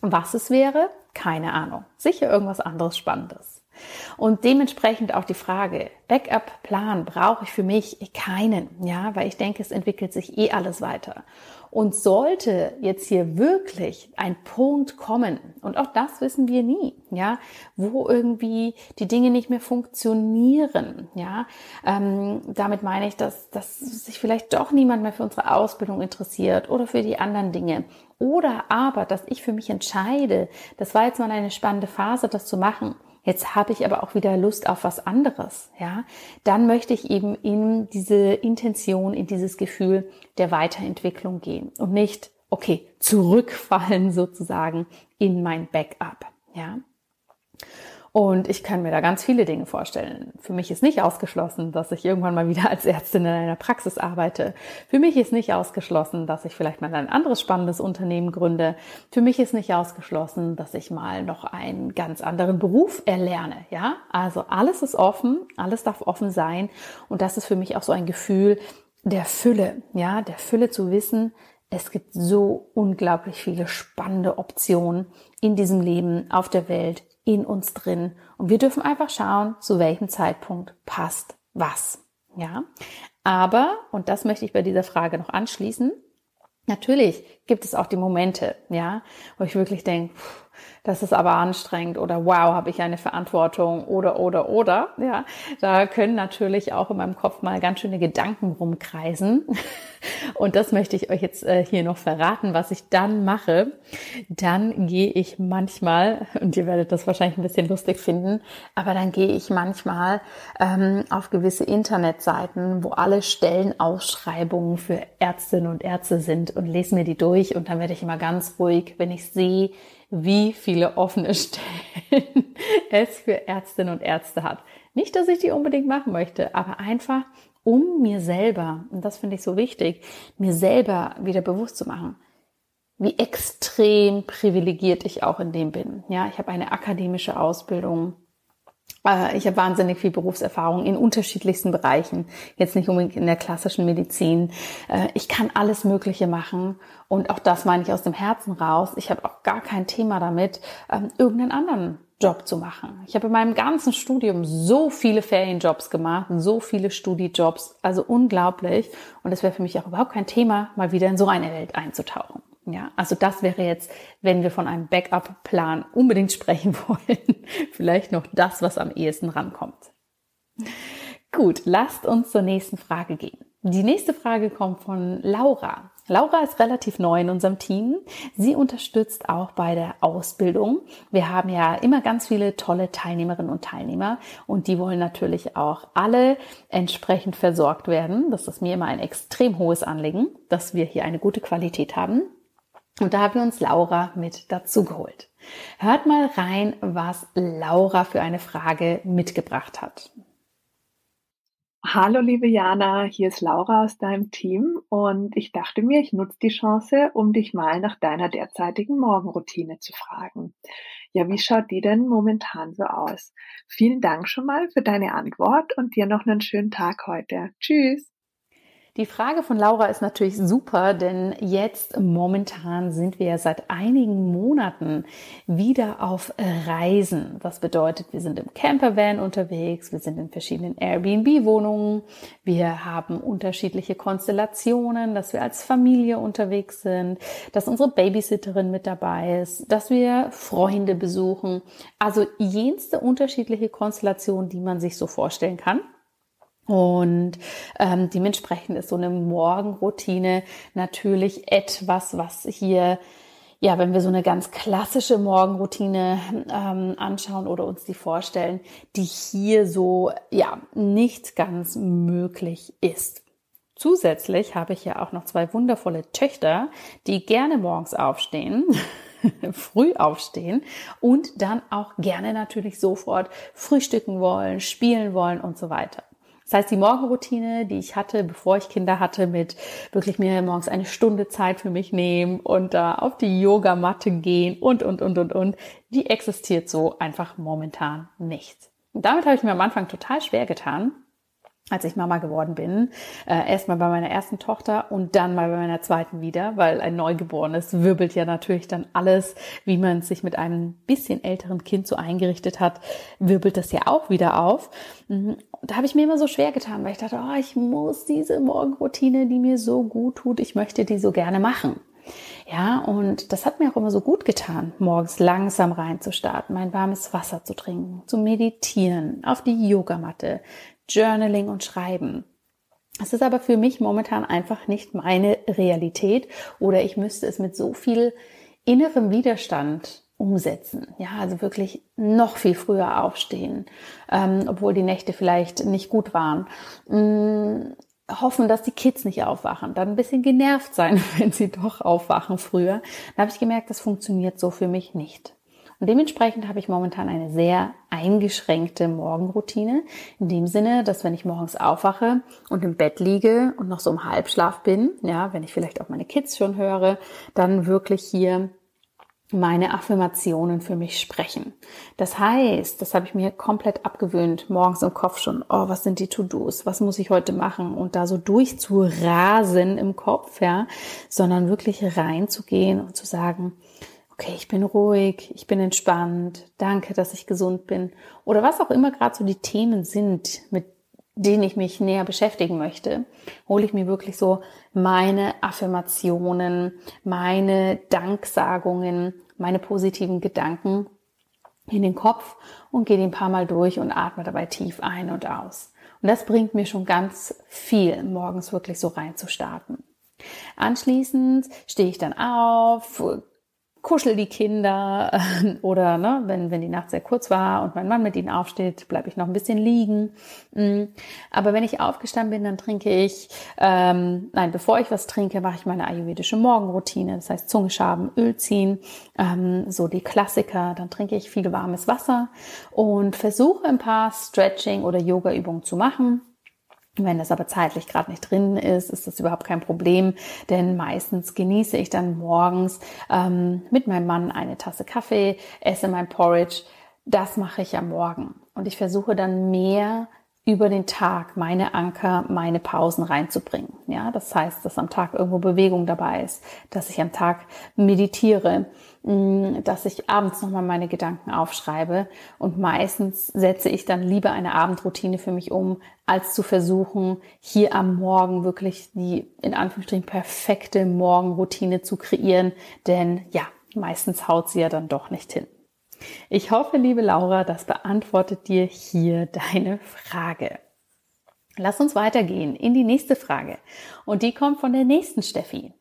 Was es wäre? Keine Ahnung. Sicher irgendwas anderes Spannendes. Und dementsprechend auch die Frage, Backup-Plan brauche ich für mich keinen, ja, weil ich denke, es entwickelt sich eh alles weiter. Und sollte jetzt hier wirklich ein Punkt kommen, und auch das wissen wir nie, ja, wo irgendwie die Dinge nicht mehr funktionieren, ja, ähm, damit meine ich, dass, dass sich vielleicht doch niemand mehr für unsere Ausbildung interessiert oder für die anderen Dinge. Oder aber, dass ich für mich entscheide, das war jetzt mal eine spannende Phase, das zu machen Jetzt habe ich aber auch wieder Lust auf was anderes, ja. Dann möchte ich eben in diese Intention, in dieses Gefühl der Weiterentwicklung gehen und nicht, okay, zurückfallen sozusagen in mein Backup, ja. Und ich kann mir da ganz viele Dinge vorstellen. Für mich ist nicht ausgeschlossen, dass ich irgendwann mal wieder als Ärztin in einer Praxis arbeite. Für mich ist nicht ausgeschlossen, dass ich vielleicht mal ein anderes spannendes Unternehmen gründe. Für mich ist nicht ausgeschlossen, dass ich mal noch einen ganz anderen Beruf erlerne. Ja, also alles ist offen, alles darf offen sein. Und das ist für mich auch so ein Gefühl der Fülle. Ja, der Fülle zu wissen, es gibt so unglaublich viele spannende Optionen in diesem Leben, auf der Welt, in uns drin. Und wir dürfen einfach schauen, zu welchem Zeitpunkt passt was. Ja. Aber, und das möchte ich bei dieser Frage noch anschließen, natürlich gibt es auch die Momente, ja, wo ich wirklich denke, das ist aber anstrengend oder wow, habe ich eine Verantwortung oder oder oder, ja, da können natürlich auch in meinem Kopf mal ganz schöne Gedanken rumkreisen. Und das möchte ich euch jetzt äh, hier noch verraten, was ich dann mache. Dann gehe ich manchmal, und ihr werdet das wahrscheinlich ein bisschen lustig finden, aber dann gehe ich manchmal ähm, auf gewisse Internetseiten, wo alle Stellenausschreibungen für Ärztinnen und Ärzte sind und lese mir die durch und dann werde ich immer ganz ruhig, wenn ich sehe, wie viele offene Stellen es für Ärztinnen und Ärzte hat. Nicht, dass ich die unbedingt machen möchte, aber einfach, um mir selber, und das finde ich so wichtig, mir selber wieder bewusst zu machen, wie extrem privilegiert ich auch in dem bin. Ja, ich habe eine akademische Ausbildung ich habe wahnsinnig viel Berufserfahrung in unterschiedlichsten Bereichen, jetzt nicht unbedingt in der klassischen Medizin. Äh, ich kann alles Mögliche machen und auch das meine ich aus dem Herzen raus. Ich habe auch gar kein Thema damit, ähm, irgendeinen anderen Job zu machen. Ich habe in meinem ganzen Studium so viele Ferienjobs gemacht, so viele Studijobs, also unglaublich. Und es wäre für mich auch überhaupt kein Thema, mal wieder in so eine Welt einzutauchen. Ja, also das wäre jetzt, wenn wir von einem Backup-Plan unbedingt sprechen wollen, vielleicht noch das, was am ehesten rankommt. Gut, lasst uns zur nächsten Frage gehen. Die nächste Frage kommt von Laura. Laura ist relativ neu in unserem Team. Sie unterstützt auch bei der Ausbildung. Wir haben ja immer ganz viele tolle Teilnehmerinnen und Teilnehmer und die wollen natürlich auch alle entsprechend versorgt werden. Das ist mir immer ein extrem hohes Anliegen, dass wir hier eine gute Qualität haben. Und da haben wir uns Laura mit dazu geholt. Hört mal rein, was Laura für eine Frage mitgebracht hat. Hallo liebe Jana, hier ist Laura aus deinem Team und ich dachte mir, ich nutze die Chance, um dich mal nach deiner derzeitigen Morgenroutine zu fragen. Ja, wie schaut die denn momentan so aus? Vielen Dank schon mal für deine Antwort und dir noch einen schönen Tag heute. Tschüss! Die Frage von Laura ist natürlich super, denn jetzt momentan sind wir seit einigen Monaten wieder auf Reisen. Das bedeutet, wir sind im Campervan unterwegs, wir sind in verschiedenen Airbnb-Wohnungen, wir haben unterschiedliche Konstellationen, dass wir als Familie unterwegs sind, dass unsere Babysitterin mit dabei ist, dass wir Freunde besuchen. Also jenste unterschiedliche Konstellationen, die man sich so vorstellen kann. Und ähm, dementsprechend ist so eine Morgenroutine natürlich etwas, was hier, ja, wenn wir so eine ganz klassische Morgenroutine ähm, anschauen oder uns die vorstellen, die hier so, ja, nicht ganz möglich ist. Zusätzlich habe ich ja auch noch zwei wundervolle Töchter, die gerne morgens aufstehen, früh aufstehen und dann auch gerne natürlich sofort frühstücken wollen, spielen wollen und so weiter. Das heißt, die Morgenroutine, die ich hatte, bevor ich Kinder hatte, mit wirklich mir morgens eine Stunde Zeit für mich nehmen und da auf die Yogamatte gehen und, und, und, und, und, die existiert so einfach momentan nicht. Und damit habe ich mir am Anfang total schwer getan. Als ich Mama geworden bin. Äh, Erstmal bei meiner ersten Tochter und dann mal bei meiner zweiten wieder, weil ein Neugeborenes wirbelt ja natürlich dann alles, wie man sich mit einem bisschen älteren Kind so eingerichtet hat, wirbelt das ja auch wieder auf. Mhm. Da habe ich mir immer so schwer getan, weil ich dachte, oh, ich muss diese Morgenroutine, die mir so gut tut, ich möchte die so gerne machen. Ja, und das hat mir auch immer so gut getan, morgens langsam reinzustarten, mein warmes Wasser zu trinken, zu meditieren, auf die Yogamatte, Journaling und Schreiben. Es ist aber für mich momentan einfach nicht meine Realität oder ich müsste es mit so viel innerem Widerstand umsetzen. Ja, also wirklich noch viel früher aufstehen, ähm, obwohl die Nächte vielleicht nicht gut waren. Hoffen, dass die Kids nicht aufwachen, dann ein bisschen genervt sein, wenn sie doch aufwachen früher. Da habe ich gemerkt, das funktioniert so für mich nicht. Und dementsprechend habe ich momentan eine sehr eingeschränkte Morgenroutine. In dem Sinne, dass wenn ich morgens aufwache und im Bett liege und noch so im Halbschlaf bin, ja, wenn ich vielleicht auch meine Kids schon höre, dann wirklich hier meine Affirmationen für mich sprechen. Das heißt, das habe ich mir komplett abgewöhnt, morgens im Kopf schon, oh, was sind die To-Dos, was muss ich heute machen? Und da so durchzurasen im Kopf, ja, sondern wirklich reinzugehen und zu sagen, okay, ich bin ruhig, ich bin entspannt, danke, dass ich gesund bin. Oder was auch immer gerade so die Themen sind, mit denen ich mich näher beschäftigen möchte, hole ich mir wirklich so meine Affirmationen, meine Danksagungen, meine positiven Gedanken in den Kopf und gehe die ein paar Mal durch und atme dabei tief ein und aus. Und das bringt mir schon ganz viel, morgens wirklich so reinzustarten. Anschließend stehe ich dann auf, kuschel die Kinder oder ne, wenn, wenn die Nacht sehr kurz war und mein Mann mit ihnen aufsteht, bleibe ich noch ein bisschen liegen. Mm. Aber wenn ich aufgestanden bin, dann trinke ich, ähm, nein, bevor ich was trinke, mache ich meine ayurvedische Morgenroutine. Das heißt Zunge schaben, Öl ziehen, ähm, so die Klassiker. Dann trinke ich viel warmes Wasser und versuche ein paar Stretching- oder Yoga-Übungen zu machen. Wenn das aber zeitlich gerade nicht drin ist, ist das überhaupt kein Problem, denn meistens genieße ich dann morgens ähm, mit meinem Mann eine Tasse Kaffee, esse mein Porridge. Das mache ich am Morgen und ich versuche dann mehr über den Tag meine Anker, meine Pausen reinzubringen. Ja, das heißt, dass am Tag irgendwo Bewegung dabei ist, dass ich am Tag meditiere, mm, dass ich abends nochmal meine Gedanken aufschreibe und meistens setze ich dann lieber eine Abendroutine für mich um, als zu versuchen, hier am Morgen wirklich die in Anführungsstrichen perfekte Morgenroutine zu kreieren, denn ja, meistens haut sie ja dann doch nicht hin. Ich hoffe, liebe Laura, das beantwortet dir hier deine Frage. Lass uns weitergehen in die nächste Frage. Und die kommt von der nächsten Steffi.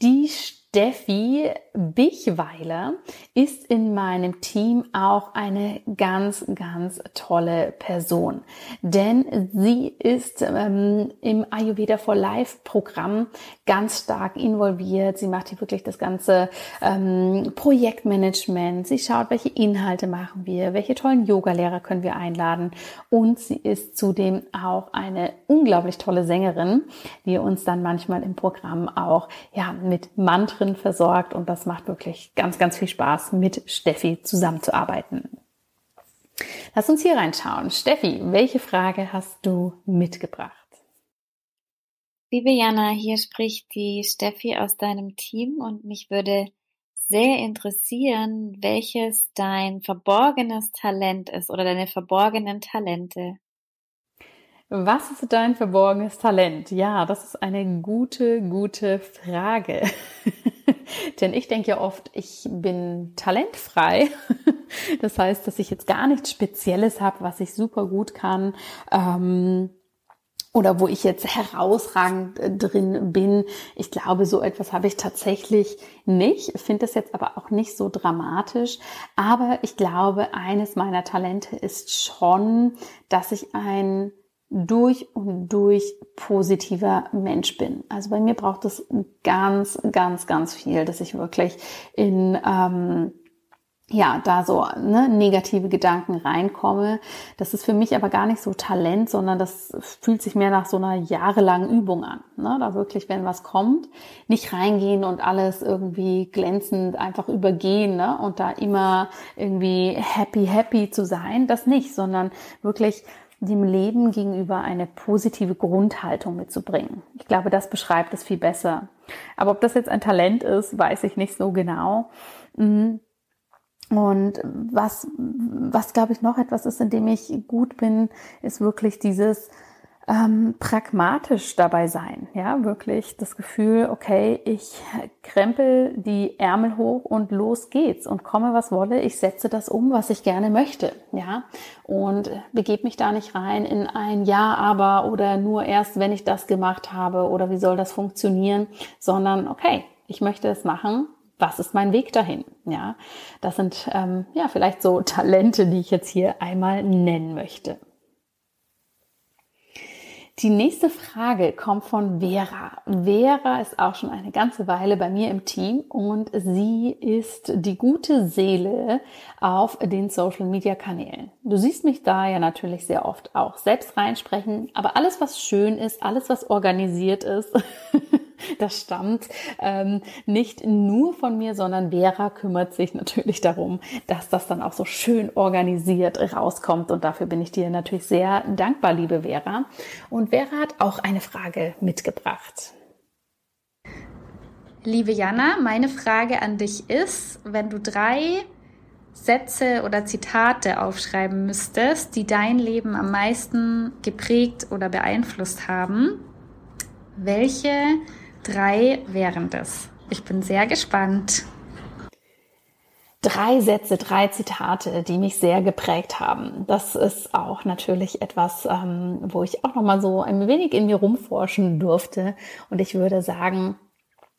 Die Steffi Bichweiler ist in meinem Team auch eine ganz, ganz tolle Person. Denn sie ist ähm, im Ayurveda for Life Programm ganz stark involviert. Sie macht hier wirklich das ganze ähm, Projektmanagement. Sie schaut, welche Inhalte machen wir, welche tollen Yogalehrer können wir einladen. Und sie ist zudem auch eine unglaublich tolle Sängerin, die uns dann manchmal im Programm auch ja, mit Mantren versorgt und das macht wirklich ganz, ganz viel Spaß, mit Steffi zusammenzuarbeiten. Lass uns hier reinschauen. Steffi, welche Frage hast du mitgebracht? Liebe Jana, hier spricht die Steffi aus deinem Team und mich würde sehr interessieren, welches dein verborgenes Talent ist oder deine verborgenen Talente. Was ist dein verborgenes Talent? Ja, das ist eine gute, gute Frage. Denn ich denke ja oft, ich bin talentfrei. das heißt, dass ich jetzt gar nichts Spezielles habe, was ich super gut kann. Ähm, oder wo ich jetzt herausragend äh, drin bin. Ich glaube, so etwas habe ich tatsächlich nicht. Ich finde das jetzt aber auch nicht so dramatisch. Aber ich glaube, eines meiner Talente ist schon, dass ich ein durch und durch positiver Mensch bin. Also bei mir braucht es ganz, ganz, ganz viel, dass ich wirklich in ähm, ja, da so ne, negative Gedanken reinkomme. Das ist für mich aber gar nicht so Talent, sondern das fühlt sich mehr nach so einer jahrelangen Übung an. Ne? Da wirklich, wenn was kommt, nicht reingehen und alles irgendwie glänzend einfach übergehen ne? und da immer irgendwie happy, happy zu sein, das nicht, sondern wirklich dem Leben gegenüber eine positive Grundhaltung mitzubringen. Ich glaube, das beschreibt es viel besser. Aber ob das jetzt ein Talent ist, weiß ich nicht so genau. Mhm. Und was, was glaube ich noch etwas ist, in dem ich gut bin, ist wirklich dieses ähm, pragmatisch dabei sein. Ja, wirklich das Gefühl, okay, ich krempel die Ärmel hoch und los geht's und komme was wolle, ich setze das um, was ich gerne möchte. Ja, und begebe mich da nicht rein in ein Ja, aber oder nur erst, wenn ich das gemacht habe oder wie soll das funktionieren, sondern okay, ich möchte es machen. Was ist mein Weg dahin? Ja, das sind ähm, ja vielleicht so Talente, die ich jetzt hier einmal nennen möchte. Die nächste Frage kommt von Vera. Vera ist auch schon eine ganze Weile bei mir im Team und sie ist die gute Seele auf den Social Media Kanälen. Du siehst mich da ja natürlich sehr oft auch selbst reinsprechen, aber alles, was schön ist, alles, was organisiert ist, das stammt ähm, nicht nur von mir, sondern Vera kümmert sich natürlich darum, dass das dann auch so schön organisiert rauskommt. Und dafür bin ich dir natürlich sehr dankbar, liebe Vera. Und Vera hat auch eine Frage mitgebracht. Liebe Jana, meine Frage an dich ist, wenn du drei Sätze oder Zitate aufschreiben müsstest, die dein Leben am meisten geprägt oder beeinflusst haben, welche Drei wären das. Ich bin sehr gespannt. Drei Sätze, drei Zitate, die mich sehr geprägt haben. Das ist auch natürlich etwas, ähm, wo ich auch noch mal so ein wenig in mir rumforschen durfte. Und ich würde sagen,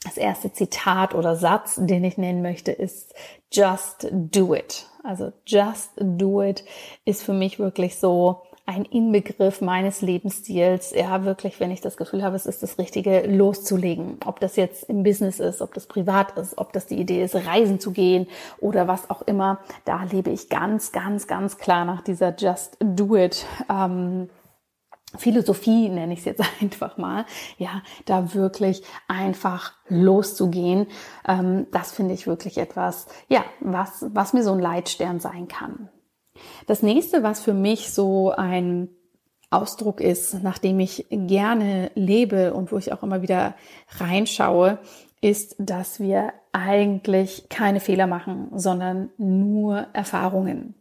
das erste Zitat oder Satz, den ich nennen möchte, ist Just do it. Also Just do it ist für mich wirklich so ein Inbegriff meines Lebensstils, ja, wirklich, wenn ich das Gefühl habe, es ist das Richtige, loszulegen. Ob das jetzt im Business ist, ob das privat ist, ob das die Idee ist, reisen zu gehen oder was auch immer. Da lebe ich ganz, ganz, ganz klar nach dieser Just Do It. Ähm, Philosophie nenne ich es jetzt einfach mal, ja, da wirklich einfach loszugehen, ähm, das finde ich wirklich etwas, ja, was, was mir so ein Leitstern sein kann. Das nächste, was für mich so ein Ausdruck ist, nachdem ich gerne lebe und wo ich auch immer wieder reinschaue, ist, dass wir eigentlich keine Fehler machen, sondern nur Erfahrungen.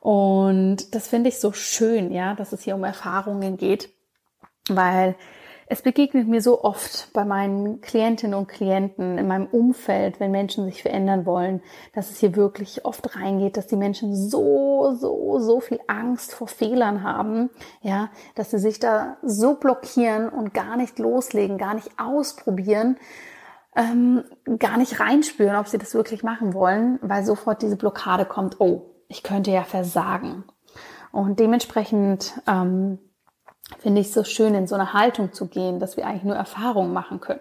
Und das finde ich so schön, ja, dass es hier um Erfahrungen geht, weil es begegnet mir so oft bei meinen Klientinnen und Klienten in meinem Umfeld, wenn Menschen sich verändern wollen, dass es hier wirklich oft reingeht, dass die Menschen so, so, so viel Angst vor Fehlern haben, ja, dass sie sich da so blockieren und gar nicht loslegen, gar nicht ausprobieren, ähm, gar nicht reinspüren, ob sie das wirklich machen wollen, weil sofort diese Blockade kommt, oh, ich könnte ja versagen. Und dementsprechend ähm, finde ich so schön, in so eine Haltung zu gehen, dass wir eigentlich nur Erfahrungen machen können.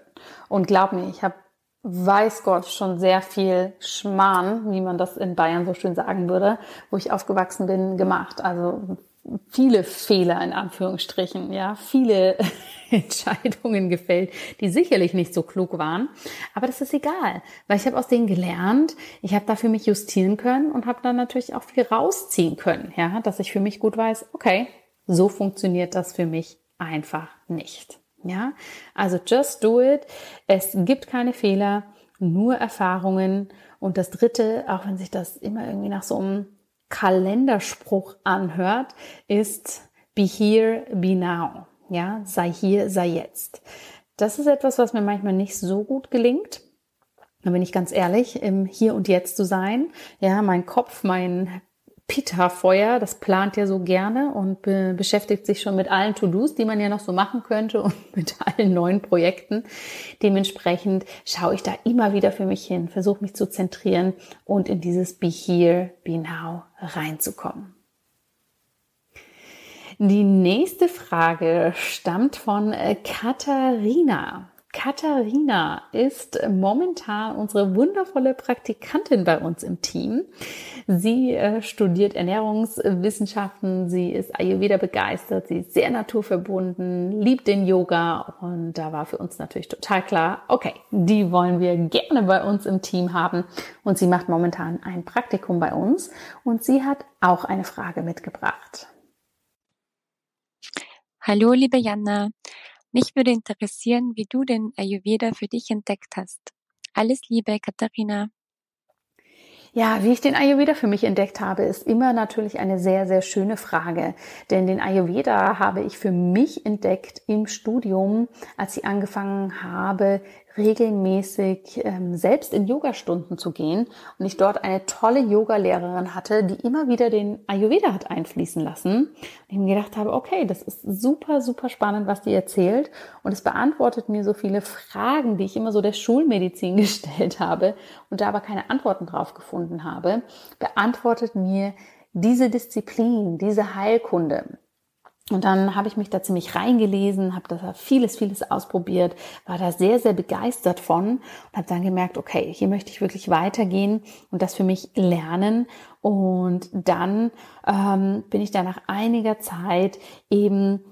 Und glaub mir, ich habe weiß Gott schon sehr viel Schmarrn, wie man das in Bayern so schön sagen würde, wo ich aufgewachsen bin, gemacht. Also viele Fehler in Anführungsstrichen, ja, viele Entscheidungen gefällt, die sicherlich nicht so klug waren, aber das ist egal, weil ich habe aus denen gelernt, ich habe da für mich justieren können und habe dann natürlich auch viel rausziehen können, ja, dass ich für mich gut weiß, okay, so funktioniert das für mich einfach nicht. Ja, also just do it. Es gibt keine Fehler, nur Erfahrungen. Und das dritte, auch wenn sich das immer irgendwie nach so einem Kalenderspruch anhört, ist be here, be now. Ja, sei hier, sei jetzt. Das ist etwas, was mir manchmal nicht so gut gelingt. Da bin ich ganz ehrlich, im Hier und Jetzt zu sein. Ja, mein Kopf, mein Pitta-Feuer, das plant ja so gerne und be beschäftigt sich schon mit allen To-Dos, die man ja noch so machen könnte und mit allen neuen Projekten. Dementsprechend schaue ich da immer wieder für mich hin, versuche mich zu zentrieren und in dieses Be Here, Be Now reinzukommen. Die nächste Frage stammt von äh, Katharina. Katharina ist momentan unsere wundervolle Praktikantin bei uns im Team. Sie äh, studiert Ernährungswissenschaften, sie ist Ayurveda begeistert, sie ist sehr naturverbunden, liebt den Yoga und da war für uns natürlich total klar, okay, die wollen wir gerne bei uns im Team haben und sie macht momentan ein Praktikum bei uns und sie hat auch eine Frage mitgebracht. Hallo, liebe Jana. Mich würde interessieren, wie du den Ayurveda für dich entdeckt hast. Alles Liebe, Katharina. Ja, wie ich den Ayurveda für mich entdeckt habe, ist immer natürlich eine sehr, sehr schöne Frage. Denn den Ayurveda habe ich für mich entdeckt im Studium, als ich angefangen habe, regelmäßig ähm, selbst in Yogastunden zu gehen und ich dort eine tolle Yogalehrerin hatte, die immer wieder den Ayurveda hat einfließen lassen und ich mir gedacht habe, okay, das ist super, super spannend, was die erzählt und es beantwortet mir so viele Fragen, die ich immer so der Schulmedizin gestellt habe und da aber keine Antworten drauf gefunden habe, beantwortet mir diese Disziplin, diese Heilkunde. Und dann habe ich mich da ziemlich reingelesen, habe da vieles, vieles ausprobiert, war da sehr, sehr begeistert von und habe dann gemerkt, okay, hier möchte ich wirklich weitergehen und das für mich lernen. Und dann ähm, bin ich da nach einiger Zeit eben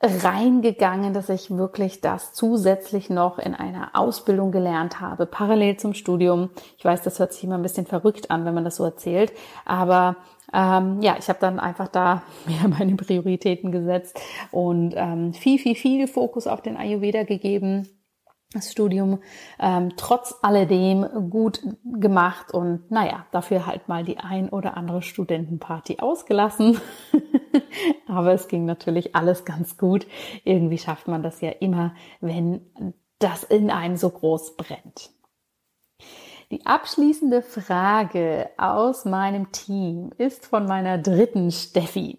reingegangen, dass ich wirklich das zusätzlich noch in einer Ausbildung gelernt habe, parallel zum Studium. Ich weiß, das hört sich immer ein bisschen verrückt an, wenn man das so erzählt, aber ähm, ja, ich habe dann einfach da mehr meine Prioritäten gesetzt und ähm, viel, viel, viel Fokus auf den Ayurveda gegeben. Das Studium ähm, trotz alledem gut gemacht und naja, dafür halt mal die ein oder andere Studentenparty ausgelassen. Aber es ging natürlich alles ganz gut. Irgendwie schafft man das ja immer, wenn das in einem so groß brennt. Die abschließende Frage aus meinem Team ist von meiner dritten Steffi.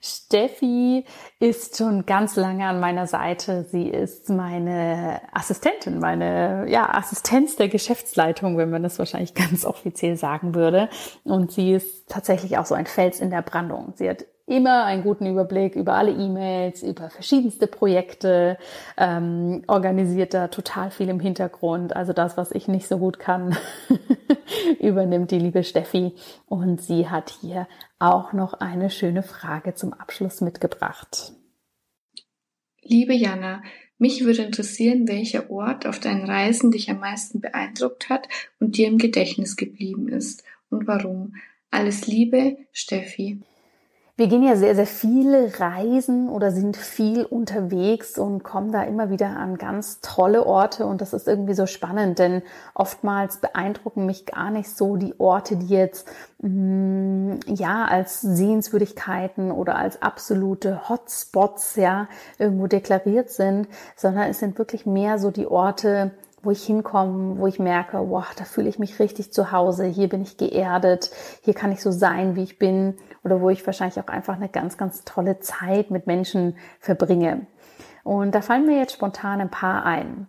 Steffi ist schon ganz lange an meiner Seite. Sie ist meine Assistentin, meine ja, Assistenz der Geschäftsleitung, wenn man das wahrscheinlich ganz offiziell sagen würde. Und sie ist tatsächlich auch so ein Fels in der Brandung. Sie hat immer einen guten Überblick über alle E-Mails, über verschiedenste Projekte, ähm, organisiert da total viel im Hintergrund. Also das, was ich nicht so gut kann, übernimmt die liebe Steffi. Und sie hat hier auch noch eine schöne Frage zum Abschluss mitgebracht. Liebe Jana, mich würde interessieren, welcher Ort auf deinen Reisen dich am meisten beeindruckt hat und dir im Gedächtnis geblieben ist und warum. Alles Liebe, Steffi. Wir gehen ja sehr, sehr viele Reisen oder sind viel unterwegs und kommen da immer wieder an ganz tolle Orte und das ist irgendwie so spannend, denn oftmals beeindrucken mich gar nicht so die Orte, die jetzt mh, mm, ja als Sehenswürdigkeiten oder als absolute Hotspots ja irgendwo deklariert sind, sondern es sind wirklich mehr so die Orte, wo ich hinkomme, wo ich merke, wow, da fühle ich mich richtig zu Hause, hier bin ich geerdet, hier kann ich so sein, wie ich bin oder wo ich wahrscheinlich auch einfach eine ganz, ganz tolle Zeit mit Menschen verbringe. Und da fallen mir jetzt spontan ein paar ein.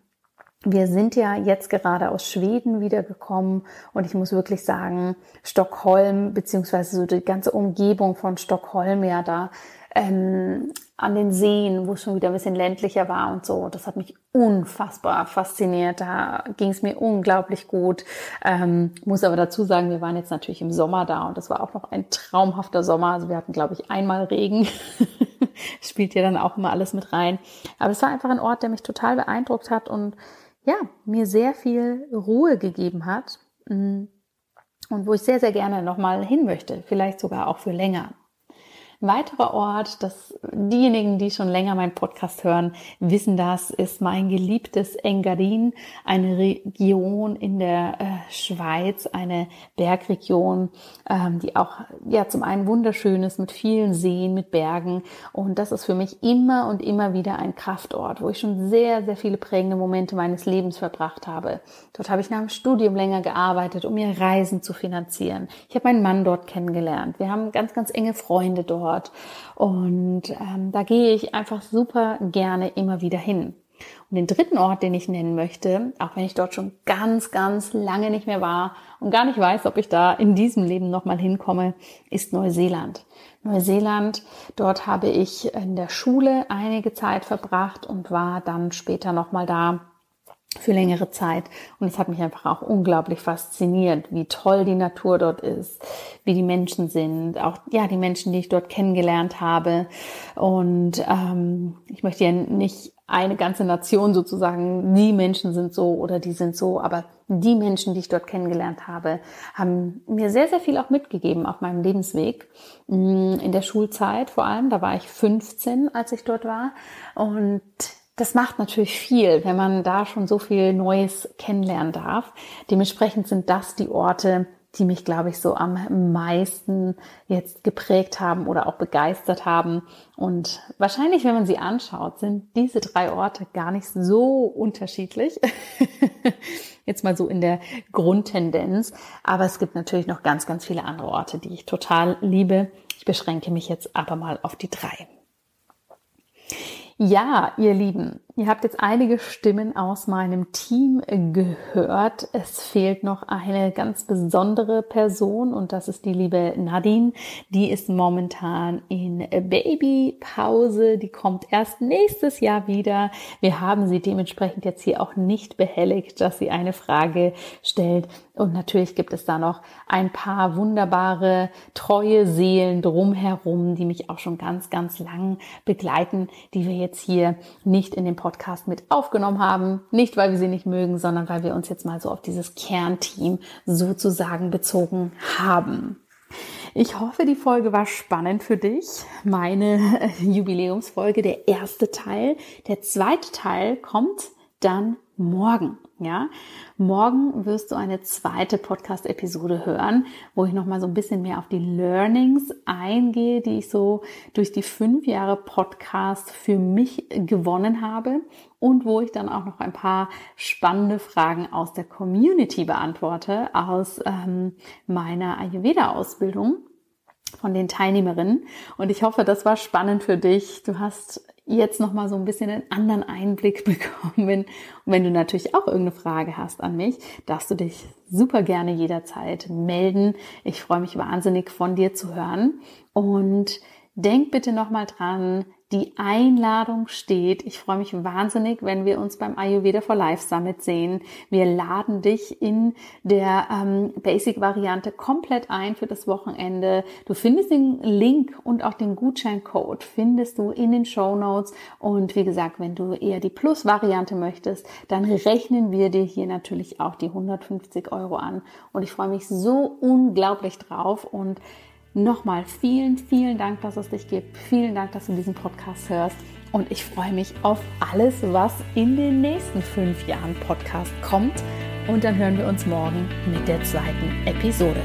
Wir sind ja jetzt gerade aus Schweden wiedergekommen und ich muss wirklich sagen, Stockholm beziehungsweise so die ganze Umgebung von Stockholm ja da ähm, an den Seen, wo es schon wieder ein bisschen ländlicher war und so. Das hat mich unfassbar fasziniert. Da ging es mir unglaublich gut. Ähm, muss aber dazu sagen, wir waren jetzt natürlich im Sommer da und das war auch noch ein traumhafter Sommer. Also wir hatten, glaube ich, einmal Regen. Spielt ja dann auch immer alles mit rein. Aber es war einfach ein Ort, der mich total beeindruckt hat und ja, mir sehr viel Ruhe gegeben hat. Mm, und wo ich sehr, sehr gerne nochmal hin möchte. Vielleicht sogar auch für länger. Weiterer Ort, das diejenigen, die schon länger meinen Podcast hören, wissen das, ist mein geliebtes Engadin, eine Region in der äh, Schweiz, eine Bergregion, ähm, die auch ja zum einen wunderschön ist mit vielen Seen, mit Bergen und das ist für mich immer und immer wieder ein Kraftort, wo ich schon sehr, sehr viele prägende Momente meines Lebens verbracht habe. Dort habe ich nach dem Studium länger gearbeitet, um mir Reisen zu finanzieren. Ich habe meinen Mann dort kennengelernt. Wir haben ganz, ganz enge Freunde dort dort. Und ähm, da gehe ich einfach super gerne immer wieder hin. Und den dritten Ort, den ich nennen möchte, auch wenn ich dort schon ganz, ganz lange nicht mehr war und gar nicht weiß, ob ich da in diesem Leben nochmal hinkomme, ist Neuseeland. Neuseeland, dort habe ich in der Schule einige Zeit verbracht und war dann später nochmal da für längere Zeit. Und es hat mich einfach auch unglaublich fasziniert, wie toll die Natur dort ist, wie die Menschen sind, auch ja die Menschen, die ich dort kennengelernt habe. Und ähm, ich möchte ja nicht eine ganze Nation sozusagen, die Menschen sind so oder die sind so, aber die Menschen, die ich dort kennengelernt habe, haben mir sehr, sehr viel auch mitgegeben auf meinem Lebensweg. Mm, in der Schulzeit vor allem, da war ich 15, als ich dort war. Und das macht natürlich viel, wenn man da schon so viel Neues kennenlernen darf. Dementsprechend sind das die Orte, die mich, glaube ich, so am meisten jetzt geprägt haben oder auch begeistert haben. Und wahrscheinlich, wenn man sie anschaut, sind diese drei Orte gar nicht so unterschiedlich. jetzt mal so in der Grundtendenz. Aber es gibt natürlich noch ganz, ganz viele andere Orte, die ich total liebe. Ich beschränke mich jetzt aber mal auf die drei. Ja, ihr Lieben, ihr habt jetzt einige Stimmen aus meinem Team gehört. Es fehlt noch eine ganz besondere Person und das ist die liebe Nadine. Die ist momentan in Babypause. Die kommt erst nächstes Jahr wieder. Wir haben sie dementsprechend jetzt hier auch nicht behelligt, dass sie eine Frage stellt. Und natürlich gibt es da noch ein paar wunderbare, treue Seelen drumherum, die mich auch schon ganz, ganz lang begleiten, die wir jetzt hier nicht in den Podcast mit aufgenommen haben. Nicht, weil wir sie nicht mögen, sondern weil wir uns jetzt mal so auf dieses Kernteam sozusagen bezogen haben. Ich hoffe, die Folge war spannend für dich. Meine Jubiläumsfolge, der erste Teil. Der zweite Teil kommt dann morgen. Ja, morgen wirst du eine zweite Podcast-Episode hören, wo ich nochmal so ein bisschen mehr auf die Learnings eingehe, die ich so durch die fünf Jahre Podcast für mich gewonnen habe und wo ich dann auch noch ein paar spannende Fragen aus der Community beantworte, aus ähm, meiner Ayurveda-Ausbildung von den Teilnehmerinnen. Und ich hoffe, das war spannend für dich. Du hast jetzt noch mal so ein bisschen einen anderen Einblick bekommen. Und wenn du natürlich auch irgendeine Frage hast an mich, darfst du dich super gerne jederzeit melden. Ich freue mich wahnsinnig von dir zu hören. Und denk bitte noch mal dran, die Einladung steht. Ich freue mich wahnsinnig, wenn wir uns beim Ayurveda for Life Summit sehen. Wir laden dich in der ähm, Basic-Variante komplett ein für das Wochenende. Du findest den Link und auch den Gutscheincode findest du in den Show Notes. Und wie gesagt, wenn du eher die Plus-Variante möchtest, dann rechnen wir dir hier natürlich auch die 150 Euro an. Und ich freue mich so unglaublich drauf und Nochmal vielen, vielen Dank, dass es dich gibt. Vielen Dank, dass du diesen Podcast hörst. Und ich freue mich auf alles, was in den nächsten fünf Jahren Podcast kommt. Und dann hören wir uns morgen mit der zweiten Episode.